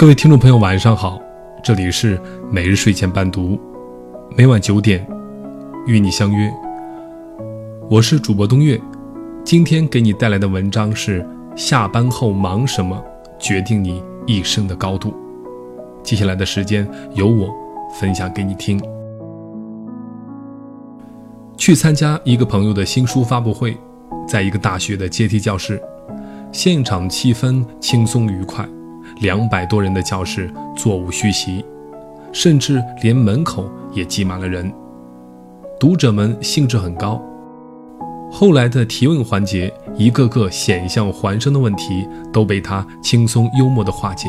各位听众朋友，晚上好，这里是每日睡前伴读，每晚九点与你相约。我是主播东月，今天给你带来的文章是：下班后忙什么，决定你一生的高度。接下来的时间由我分享给你听。去参加一个朋友的新书发布会，在一个大学的阶梯教室，现场气氛轻松愉快。两百多人的教室座无虚席，甚至连门口也挤满了人。读者们兴致很高。后来的提问环节，一个个险象环生的问题都被他轻松幽默的化解，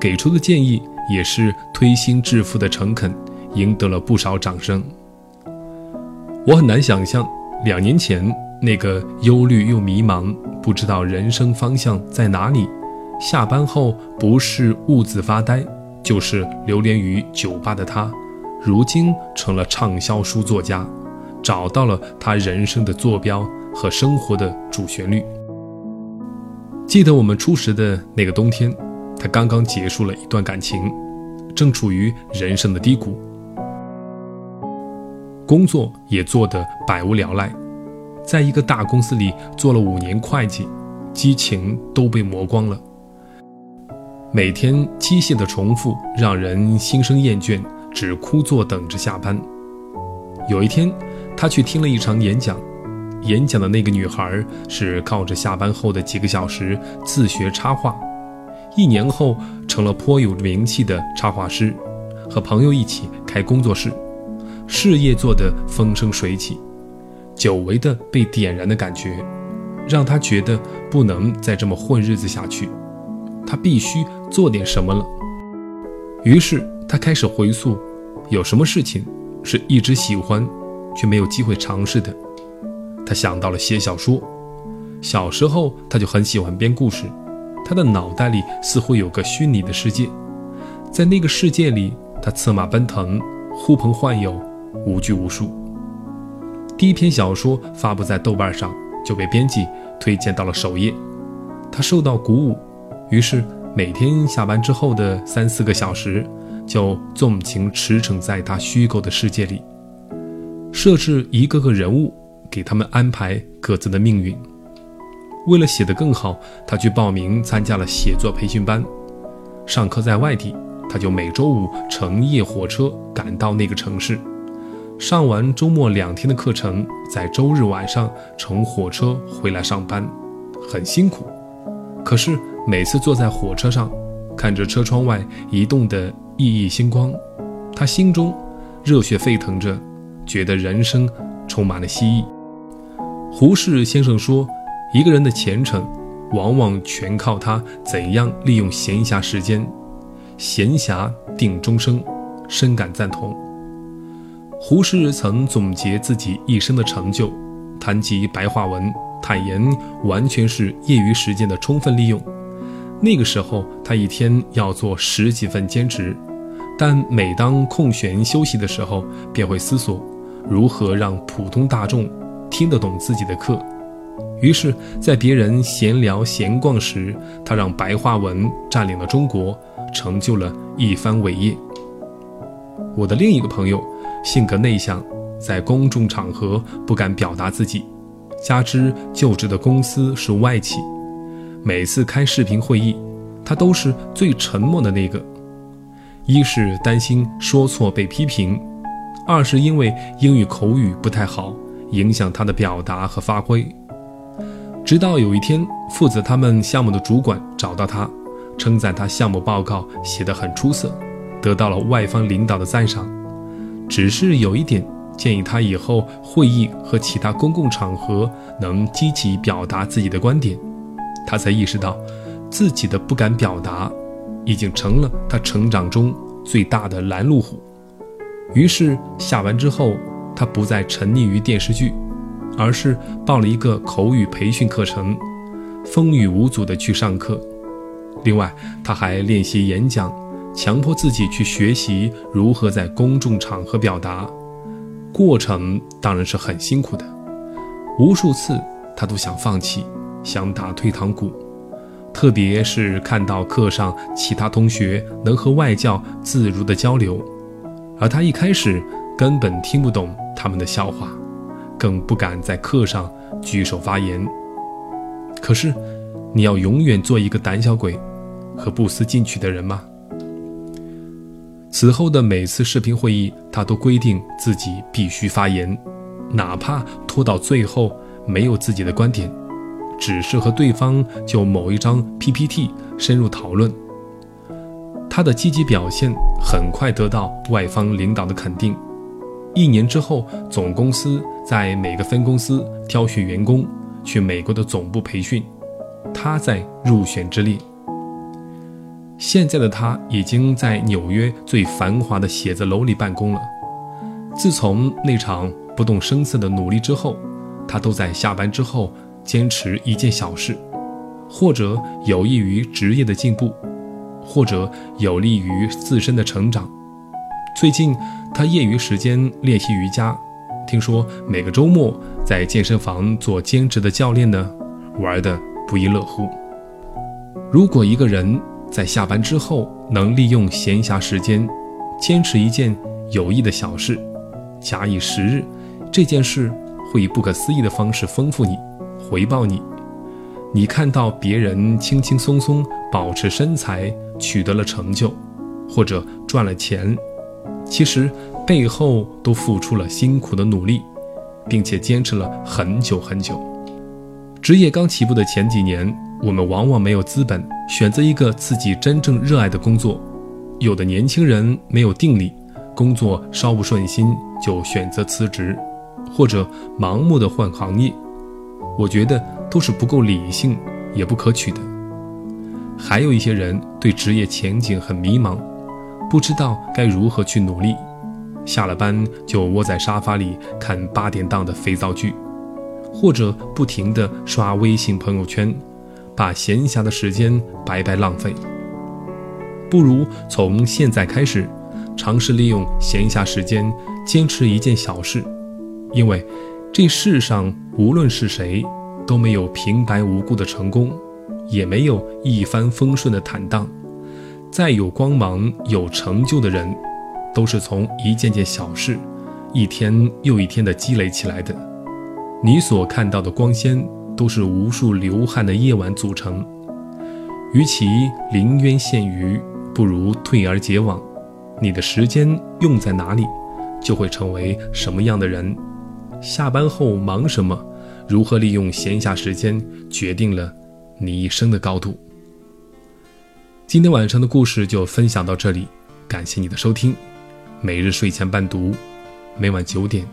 给出的建议也是推心置腹的诚恳，赢得了不少掌声。我很难想象，两年前那个忧虑又迷茫、不知道人生方向在哪里。下班后不是兀自发呆，就是流连于酒吧的他，如今成了畅销书作家，找到了他人生的坐标和生活的主旋律。记得我们初识的那个冬天，他刚刚结束了一段感情，正处于人生的低谷，工作也做得百无聊赖，在一个大公司里做了五年会计，激情都被磨光了。每天机械的重复让人心生厌倦，只枯坐等着下班。有一天，他去听了一场演讲，演讲的那个女孩是靠着下班后的几个小时自学插画，一年后成了颇有名气的插画师，和朋友一起开工作室，事业做得风生水起，久违的被点燃的感觉，让他觉得不能再这么混日子下去。他必须做点什么了。于是他开始回溯，有什么事情是一直喜欢却没有机会尝试的。他想到了写小说。小时候他就很喜欢编故事，他的脑袋里似乎有个虚拟的世界，在那个世界里，他策马奔腾，呼朋唤友，无拘无束。第一篇小说发布在豆瓣上，就被编辑推荐到了首页。他受到鼓舞。于是每天下班之后的三四个小时，就纵情驰骋在他虚构的世界里，设置一个个人物，给他们安排各自的命运。为了写得更好，他去报名参加了写作培训班。上课在外地，他就每周五乘夜火车赶到那个城市，上完周末两天的课程，在周日晚上乘火车回来上班，很辛苦。可是。每次坐在火车上，看着车窗外移动的熠熠星光，他心中热血沸腾着，觉得人生充满了希冀。胡适先生说：“一个人的前程，往往全靠他怎样利用闲暇时间。闲暇定终生。”深感赞同。胡适曾总结自己一生的成就，谈及白话文，坦言完全是业余时间的充分利用。那个时候，他一天要做十几份兼职，但每当空闲休息的时候，便会思索如何让普通大众听得懂自己的课。于是，在别人闲聊闲逛时，他让白话文占领了中国，成就了一番伟业。我的另一个朋友性格内向，在公众场合不敢表达自己，加之就职的公司是外企。每次开视频会议，他都是最沉默的那个。一是担心说错被批评，二是因为英语口语不太好，影响他的表达和发挥。直到有一天，负责他们项目的主管找到他，称赞他项目报告写得很出色，得到了外方领导的赞赏。只是有一点，建议他以后会议和其他公共场合能积极表达自己的观点。他才意识到，自己的不敢表达，已经成了他成长中最大的拦路虎。于是下班之后，他不再沉溺于电视剧，而是报了一个口语培训课程，风雨无阻地去上课。另外，他还练习演讲，强迫自己去学习如何在公众场合表达。过程当然是很辛苦的，无数次他都想放弃。想打退堂鼓，特别是看到课上其他同学能和外教自如的交流，而他一开始根本听不懂他们的笑话，更不敢在课上举手发言。可是，你要永远做一个胆小鬼和不思进取的人吗？此后的每次视频会议，他都规定自己必须发言，哪怕拖到最后没有自己的观点。只是和对方就某一张 PPT 深入讨论，他的积极表现很快得到外方领导的肯定。一年之后，总公司在每个分公司挑选员工去美国的总部培训，他在入选之列。现在的他已经在纽约最繁华的写字楼里办公了。自从那场不动声色的努力之后，他都在下班之后。坚持一件小事，或者有益于职业的进步，或者有利于自身的成长。最近，他业余时间练习瑜伽，听说每个周末在健身房做兼职的教练呢，玩得不亦乐乎。如果一个人在下班之后能利用闲暇时间，坚持一件有益的小事，假以时日，这件事会以不可思议的方式丰富你。回报你，你看到别人轻轻松松保持身材，取得了成就，或者赚了钱，其实背后都付出了辛苦的努力，并且坚持了很久很久。职业刚起步的前几年，我们往往没有资本选择一个自己真正热爱的工作。有的年轻人没有定力，工作稍不顺心就选择辞职，或者盲目的换行业。我觉得都是不够理性，也不可取的。还有一些人对职业前景很迷茫，不知道该如何去努力，下了班就窝在沙发里看八点档的肥皂剧，或者不停地刷微信朋友圈，把闲暇的时间白白浪费。不如从现在开始，尝试利用闲暇时间坚持一件小事，因为。这世上无论是谁，都没有平白无故的成功，也没有一帆风顺的坦荡。再有光芒、有成就的人，都是从一件件小事，一天又一天的积累起来的。你所看到的光鲜，都是无数流汗的夜晚组成。与其临渊羡鱼，不如退而结网。你的时间用在哪里，就会成为什么样的人。下班后忙什么？如何利用闲暇时间，决定了你一生的高度。今天晚上的故事就分享到这里，感谢你的收听。每日睡前伴读，每晚九点，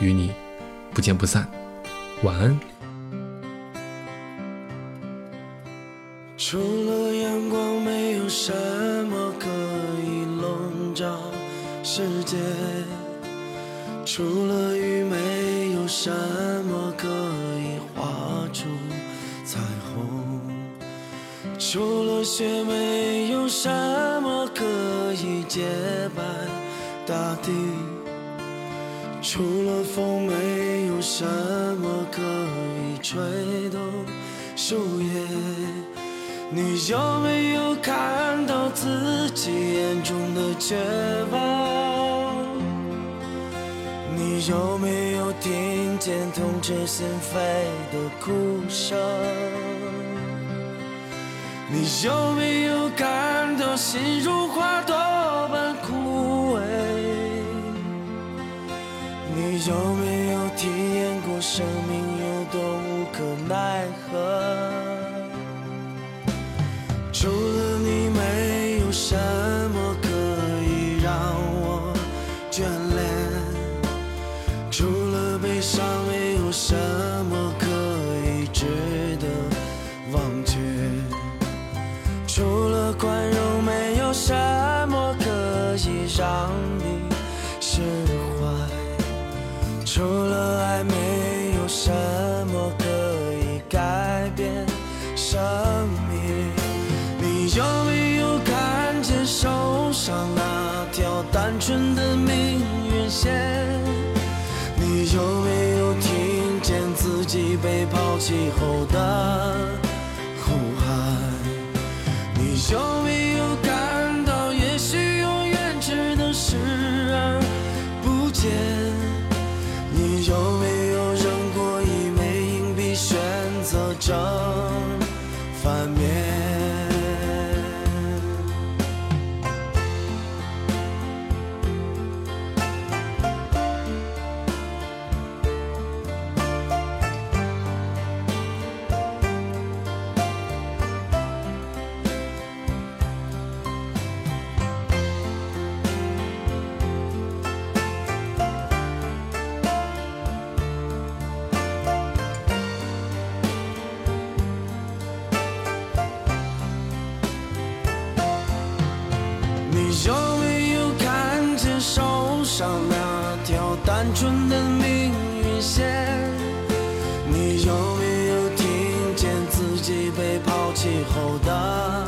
与你不见不散。晚安。除了阳光，没有什么可以笼罩世界。除了，什么可以画出彩虹；除了雪，没有什么可以洁白大地；除了风，没有什么可以吹动树叶。你有没有看到自己眼中的绝望？你有没有听见痛彻心扉的哭声？你有没有感到心如花朵般枯萎？你有没有体验过生命有多无可奈何？除了没有什么可以改变生命。你有没有看见手上那条单纯的命运线？你有没有听见自己被抛弃后的？春的命运线，你有没有听见自己被抛弃后的？